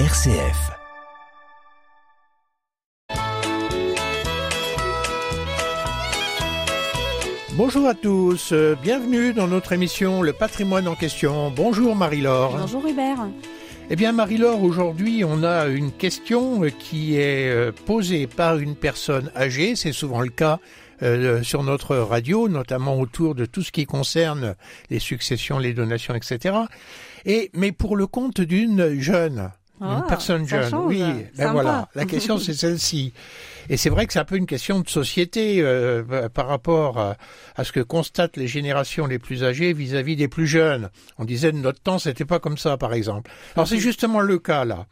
RCF. Bonjour à tous, euh, bienvenue dans notre émission Le patrimoine en question. Bonjour Marie-Laure. Bonjour Hubert. Eh bien Marie-Laure, aujourd'hui on a une question qui est euh, posée par une personne âgée, c'est souvent le cas euh, sur notre radio, notamment autour de tout ce qui concerne les successions, les donations, etc. Et mais pour le compte d'une jeune. Une Ah, personne ça jeune, change. oui. Ben Sympa. voilà, la question c'est celle-ci. Et c'est vrai que c'est un peu une question de société euh, par rapport à, à ce que constatent les générations les plus âgées vis-à-vis des plus jeunes. On disait de notre temps, c'était pas comme ça, par exemple. Alors c'est justement le cas là.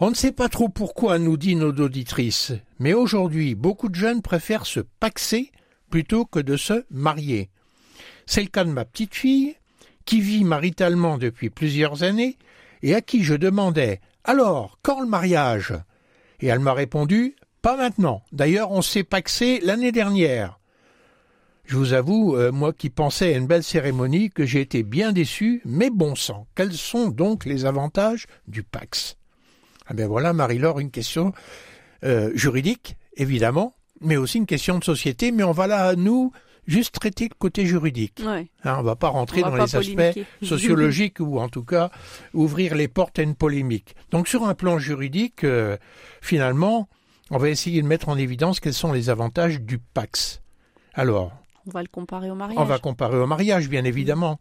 On ne sait pas trop pourquoi, nous dit nos auditrices, mais aujourd'hui, beaucoup de jeunes préfèrent se paxer plutôt que de se marier. C'est le cas de ma petite fille, qui vit maritalement depuis plusieurs années, et à qui je demandais Alors, quand le mariage? Et elle m'a répondu Pas maintenant. D'ailleurs, on s'est paxé l'année dernière. Je vous avoue, euh, moi qui pensais à une belle cérémonie, que j'ai été bien déçu, mais bon sang. Quels sont donc les avantages du Pax? Ah ben voilà, Marie-Laure, une question euh, juridique, évidemment, mais aussi une question de société, mais on va là, nous, juste traiter le côté juridique. Ouais. Hein, on va pas rentrer On dans pas les aspects sociologiques ou en tout cas ouvrir les portes à une polémique. Donc sur un plan juridique, euh, finalement, on va essayer de mettre en évidence quels sont les avantages du Pax. Alors, On va le comparer au mariage. on va comparer au mariage, bien évidemment.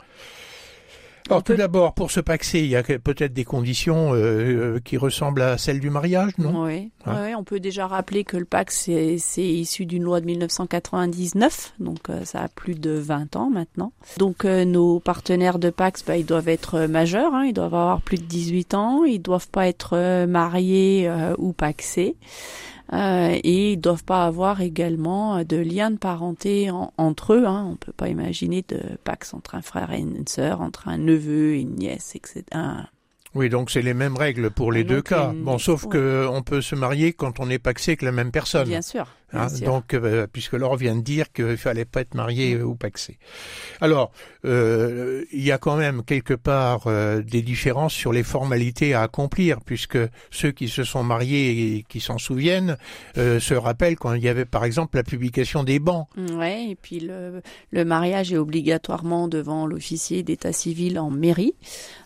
Alors tout d'abord, pour se paxer, il y a peut-être des conditions euh, euh, qui ressemblent à celles du mariage, non? Oui, Hein? On peut déjà rappeler que le PAC, c'est issu d'une loi de 1999, donc euh, ça a plus de 20 ans maintenant. Donc euh, nos partenaires de PAX, bah, ils doivent être majeurs, hein, ils doivent avoir plus de 18 ans, ils doivent pas être mariés ou paxés. Euh, et ils doivent pas avoir également euh, de lien de parenté en- entre eux. Hein. On peut pas imaginer de pax entre un frère et une sœur, entre un neveu et une nièce, etc. Un- Oui, donc c'est les mêmes règles pour les Donc, deux cas. une- Bon, sauf ouais. que on peut se marier quand on est paxé avec la même personne. Bien sûr. Hein, donc, euh, puisque Laure vient de dire qu'il fallait pas être marié euh, ou paxé. Alors, euh, il y a quand même quelque part euh, des différences sur les formalités à accomplir, puisque ceux qui se sont mariés et qui s'en souviennent euh, se rappellent quand il y avait par exemple la publication des bans. Ouais, et puis le, le mariage est obligatoirement devant l'officier d'état civil en mairie,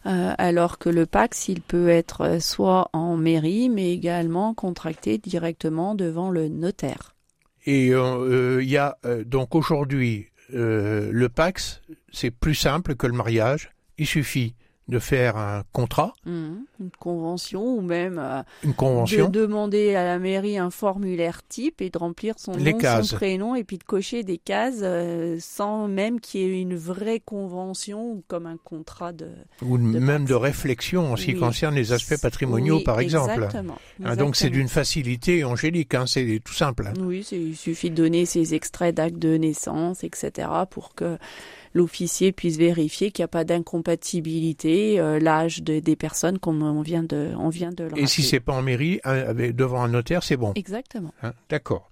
euh, alors que le Pax, il peut être soit en mairie, mais également contracté directement devant le notaire. Et euh, euh, il y a euh, donc aujourd'hui euh, le pax, c'est plus simple que le mariage. Il suffit de faire un contrat, Mhm. Une convention ou même euh, une convention. de demander à la mairie un formulaire type et de remplir son Les nom, cases. son prénom et puis de cocher des cases euh, sans même qu'il y ait une vraie convention ou comme un contrat de ou de même de réflexion en ce qui Oui. concerne les aspects patrimoniaux, Oui, par exemple. Exactement. Hein, donc c'est d'une facilité angélique, hein, c'est tout simple. Oui, il suffit de donner ses extraits d'actes de naissance, etc., pour que l'officier puisse vérifier qu'il n'y a pas d'incompatibilité, euh, l'âge de- des personnes comme on vient de, on vient de le Et si rappeler. c'est pas en mairie, hein, devant un notaire, c'est bon. Exactement. hein. D'accord.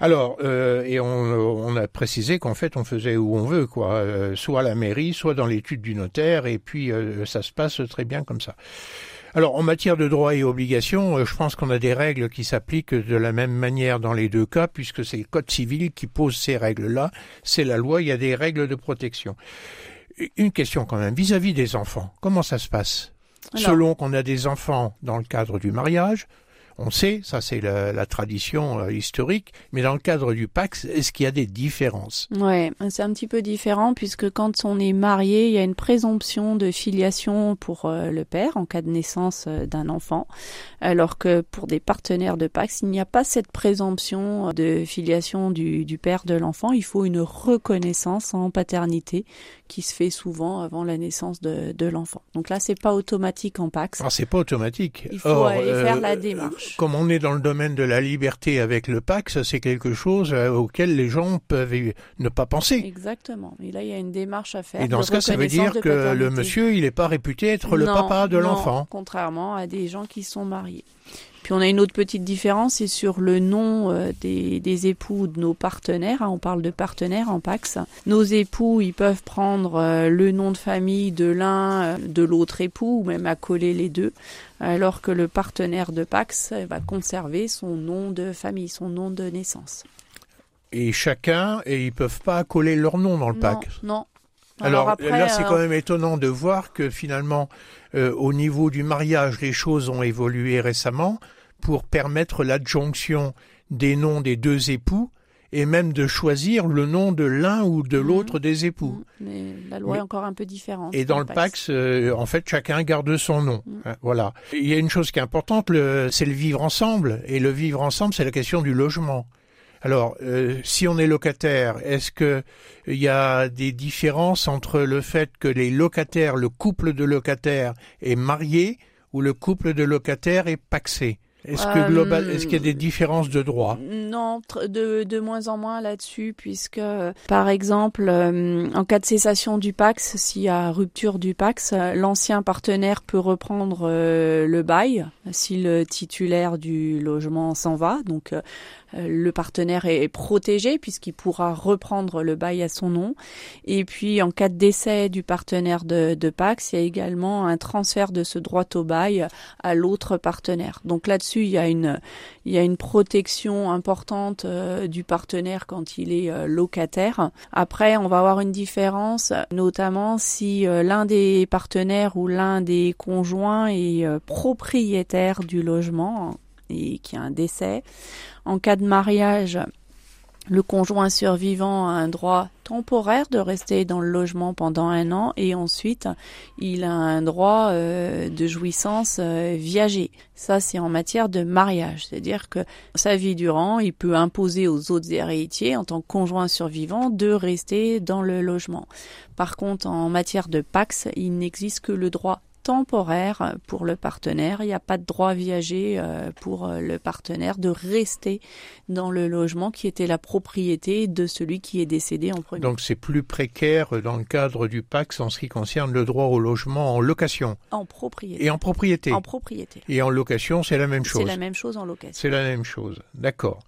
Alors, euh, et on, on a précisé qu'en fait, on faisait où on veut, quoi. euh, soit à la mairie, soit dans l'étude du notaire, et puis ça se passe très bien comme ça. Alors, en matière de droits et obligations, euh, je pense qu'on a des règles qui s'appliquent de la même manière dans les deux cas, puisque c'est le Code civil qui pose ces règles-là. C'est la loi, il y a des règles de protection. Une question quand même, vis-à-vis des enfants, comment ça se passe? Alors- Selon qu'on a des enfants dans le cadre du mariage, on sait, ça c'est la, tradition euh, historique, mais dans le cadre du Pax, est-ce qu'il y a des différences? Ouais, c'est un petit peu différent puisque quand on est marié, il y a une présomption de filiation pour euh, le père en cas de naissance euh, d'un enfant, alors que pour des partenaires de Pax, il n'y a pas cette présomption de filiation du père de l'enfant. Il faut une reconnaissance en paternité qui se fait souvent avant la naissance de, de l'enfant. Donc là, c'est pas automatique en Pax. Alors c'est pas automatique. Il faut Or, aller euh, faire la démarche. Comme on est dans le domaine de la liberté avec le Pax, c'est quelque chose euh, auquel les gens peuvent ne pas penser. Exactement. Et là, il y a une démarche à faire. Et dans ce cas, ça veut dire que le monsieur, il n'est pas réputé être le Non, papa de l'enfant. Contrairement à des gens qui sont mariés. Puis on a une autre petite différence, c'est sur le nom euh, des, des, époux de nos partenaires. Hein, on parle de partenaires en Pax. Nos époux, ils peuvent prendre euh, le nom de famille de l'un, euh, de l'autre époux, ou même accoler les deux, alors que le partenaire de Pax va conserver son nom de famille, son nom de naissance. Et chacun, et ils peuvent pas accoler leur nom dans le Pax. Non, alors, là, c'est quand même étonnant de voir que finalement, euh, au niveau du mariage, les choses ont évolué récemment pour permettre l'adjonction des noms des deux époux et même de choisir le nom de l'un ou de mhm. l'autre des époux. Mhm. Mais la loi est encore un peu différente. Et dans le Pax, euh, en fait, chacun garde son nom. Mhm. Hein, voilà. Il y a une chose qui est importante, c'est le vivre ensemble. Et le vivre ensemble, c'est la question du logement. Alors, euh, si on est locataire, est-ce que il y a des différences entre le fait que les locataires, le couple de locataires est marié ou le couple de locataires est paxé? Est-ce que global, est-ce qu'il y a des euh, différences de droit? Non, de, de moins en moins là-dessus, puisque par exemple, euh, en cas de cessation du Pax, s'il y a rupture du Pax, l'ancien partenaire peut reprendre le bail si le titulaire du logement s'en va. Donc euh, le partenaire est protégé puisqu'il pourra reprendre le bail à son nom. Et puis en cas de décès du partenaire de, de Pax, il y a également un transfert de ce droit au bail à l'autre partenaire. Donc là-dessus, il y a une il y a une protection importante euh, du partenaire quand il est euh, locataire. Après, on va avoir une différence, notamment si l'un des partenaires ou l'un des conjoints est propriétaire du logement et qui a un décès. En cas de mariage, le conjoint survivant a un droit temporaire de rester dans le logement pendant un an et ensuite il a un droit euh, de jouissance euh, viagée. Ça c'est en matière de mariage, c'est-à-dire que sa vie durant, il peut imposer aux autres héritiers en tant que conjoint survivant de rester dans le logement. Par contre, en matière de Pax, il n'existe que le droit temporaire pour le partenaire. Il n'y a pas de droit viager euh, pour euh, le partenaire de rester dans le logement qui était la propriété de celui qui est décédé en premier. Donc c'est plus précaire dans le cadre du PAX en ce qui concerne le droit au logement en location. En propriété. Et en propriété. En propriété. Et en location, c'est la même chose. C'est la même chose en location. C'est la même chose. D'accord.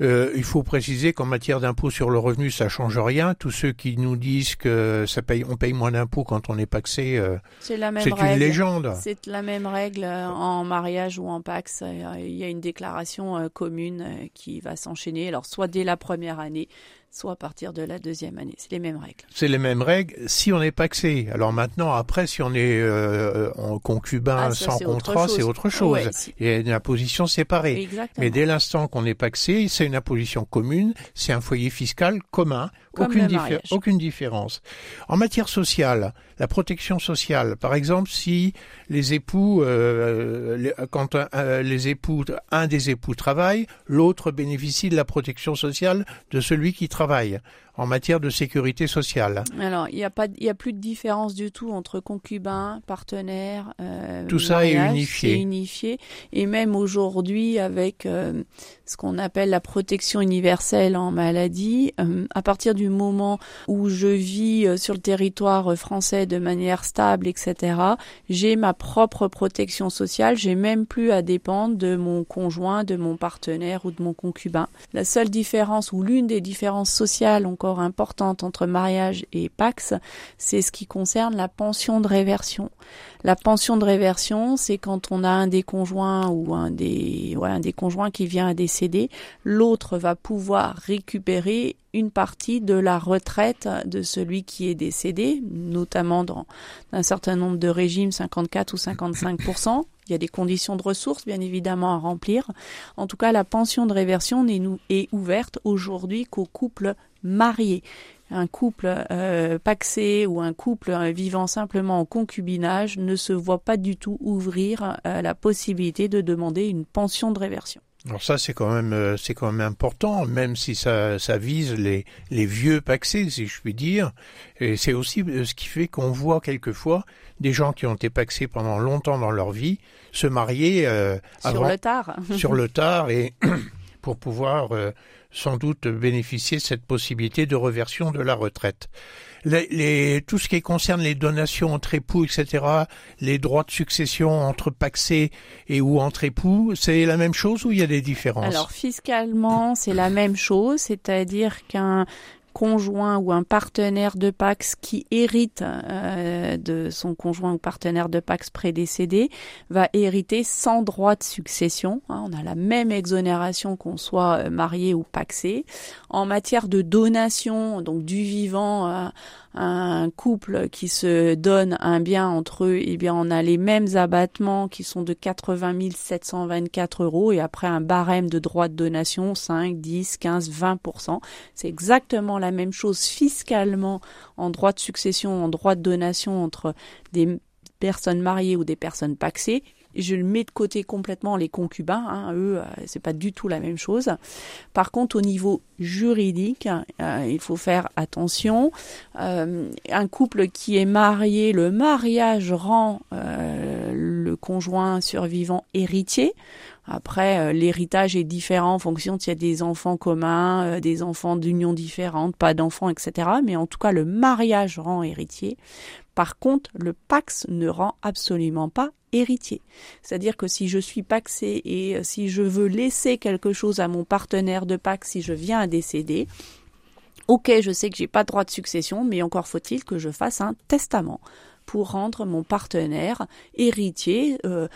Euh, il faut préciser qu'en matière d'impôt sur le revenu, ça change rien. Tous ceux qui nous disent que ça paye, on paye moins d'impôts quand on est paxé, euh, c'est la même règle. C'est la même règle euh, en mariage ou en pax. Il y a une déclaration euh, commune qui va s'enchaîner. Alors soit dès la première année, soit à partir de la deuxième année. C'est les mêmes règles. C'est les mêmes règles si on n'est paxé. Alors maintenant, après, si on est euh, en concubin ah, sans contrat, c'est autre chose. Il y a une imposition séparée. Exactement. Mais dès l'instant qu'on est paxé, c'est une imposition commune, c'est un foyer fiscal commun. aucune, aucune différence. En matière sociale, la protection sociale, par exemple, si les époux, euh, quand un, les époux, un des époux travaille, l'autre bénéficie de la protection sociale de celui qui travaille Paveia en matière de sécurité sociale. Alors, il n'y a pas, il y a plus de différence du tout entre concubins, partenaires. Euh, tout ça est unifié. unifié. Et même aujourd'hui, avec euh, ce qu'on appelle la protection universelle en maladie, euh, à partir du moment où je vis euh, sur le territoire français de manière stable, etc., j'ai ma propre protection sociale. J'ai même plus à dépendre de mon conjoint, de mon partenaire ou de mon concubin. La seule différence ou l'une des différences sociales importante entre mariage et Pax, c'est ce qui concerne la pension de réversion. La pension de réversion, c'est quand on a un des conjoints ou un des, ouais, un des conjoints qui vient à décéder, l'autre va pouvoir récupérer une partie de la retraite de celui qui est décédé, notamment dans un certain nombre de régimes, 54 ou 55 il y a des conditions de ressources, bien évidemment, à remplir. En tout cas, la pension de réversion n'est ouverte aujourd'hui qu'aux couples mariés. Un couple euh, paxé ou un couple euh, vivant simplement en concubinage ne se voit pas du tout ouvrir euh, la possibilité de demander une pension de réversion. Alors ça c'est quand même euh, c'est quand même important, même si ça, ça vise les, les vieux paxés, si je puis dire. Et c'est aussi ce qui fait qu'on voit quelquefois des gens qui ont été paxés pendant longtemps dans leur vie se marier sur le tard, sur le tard et pour pouvoir euh, sans doute bénéficier de cette possibilité de reversion de la retraite. Les, tout ce qui concerne les donations entre époux, etc., les droits de succession entre paxés et ou entre époux, c'est la même chose ou il y a des différences? Alors fiscalement, c'est la même chose, c'est-à-dire qu'un conjoint ou un partenaire de Pax qui hérite euh, de son conjoint ou partenaire de Pax prédécédé va hériter sans droit de succession. Hein. on a la même exonération qu'on soit euh, marié ou paxé. En matière de donation, donc du vivant, euh, un couple qui se donne un bien entre eux, eh bien on a les mêmes abattements qui sont de 80 724 euros et après un barème de droits de donation 5, 10, 15, 20%. C'est exactement la même chose fiscalement en droit de succession, en droit de donation entre des personnes mariées ou des personnes paxées je le mets de côté complètement les concubins. Hein, eux, euh, c'est pas du tout la même chose. Par contre, au niveau juridique, euh, il faut faire attention. Euh, un couple qui est marié, le mariage rend conjoint survivant héritier. Après, l'héritage est différent en fonction s'il y a des enfants communs, des enfants d'union différentes, pas d'enfants, etc. Mais en tout cas, le mariage rend héritier. Par contre, le Pax ne rend absolument pas héritier. C'est-à-dire que si je suis paxé et euh, si je veux laisser quelque chose à mon partenaire de Pax si je viens à décéder, ok, je sais que j'ai pas de droit de succession, mais encore faut-il que je fasse un testament pour rendre mon partenaire héritier euh,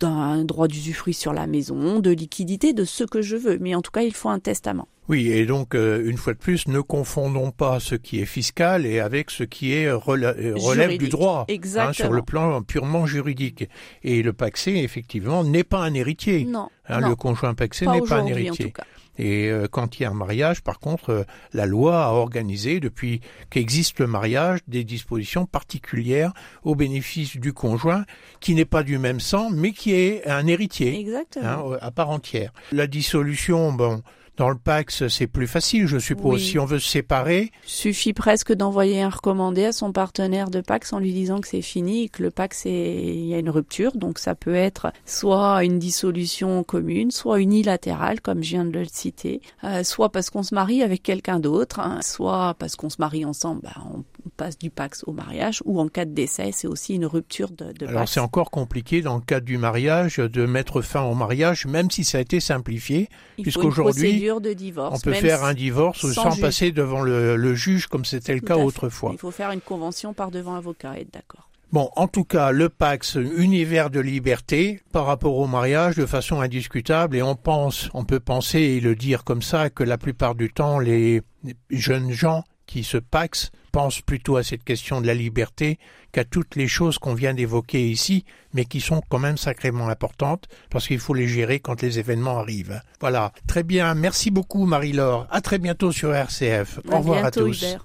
d'un droit d'usufruit sur la maison, de liquidité, de ce que je veux. Mais en tout cas, il faut un testament. Oui, et donc euh, une fois de plus, ne confondons pas ce qui est fiscal et avec ce qui est euh, relève du droit, hein, sur le plan purement juridique. Et le paxé, effectivement, n'est pas un héritier. Non, hein, Le conjoint paxé n'est pas un héritier. Et euh, quand il y a un mariage, par contre, la loi a organisé, depuis qu'existe le mariage, des dispositions particulières au bénéfice du conjoint, qui n'est pas du même sang, mais qui est un héritier Exactement. Hein, à part entière. La dissolution, bon, dans le Pax, c'est plus facile, je suppose. Si on veut se séparer. Suffit presque d'envoyer un recommandé à son partenaire de Pax en lui disant que c'est fini que le Pax est, il y a une rupture. Donc ça peut être soit une dissolution commune, soit unilatérale, comme je viens de le citer, euh, soit parce qu'on se marie avec quelqu'un d'autre, hein, soit parce qu'on se marie ensemble, bah, on passe du Pax au mariage, ou en cas de décès, c'est aussi une rupture de, de Alors c'est encore compliqué dans le cas du mariage de mettre fin au mariage, même si ça a été simplifié, puisqu'aujourd'hui. On peut faire un divorce sans, passer devant le, juge comme c'était le cas autrefois. Il faut faire une convention par devant avocat, être d'accord. Bon, en tout cas, le Pax, univers de liberté par rapport au mariage de façon indiscutable et on pense, on peut penser et le dire comme ça que la plupart du temps, les jeunes gens qui se paxent pensent plutôt à cette question de la liberté qu'à toutes les choses qu'on vient d'évoquer ici, mais qui sont quand même sacrément importantes parce qu'il faut les gérer quand les événements arrivent. Voilà. Très bien. Merci beaucoup, Marie-Laure. À très bientôt sur RCF. Au revoir à tous.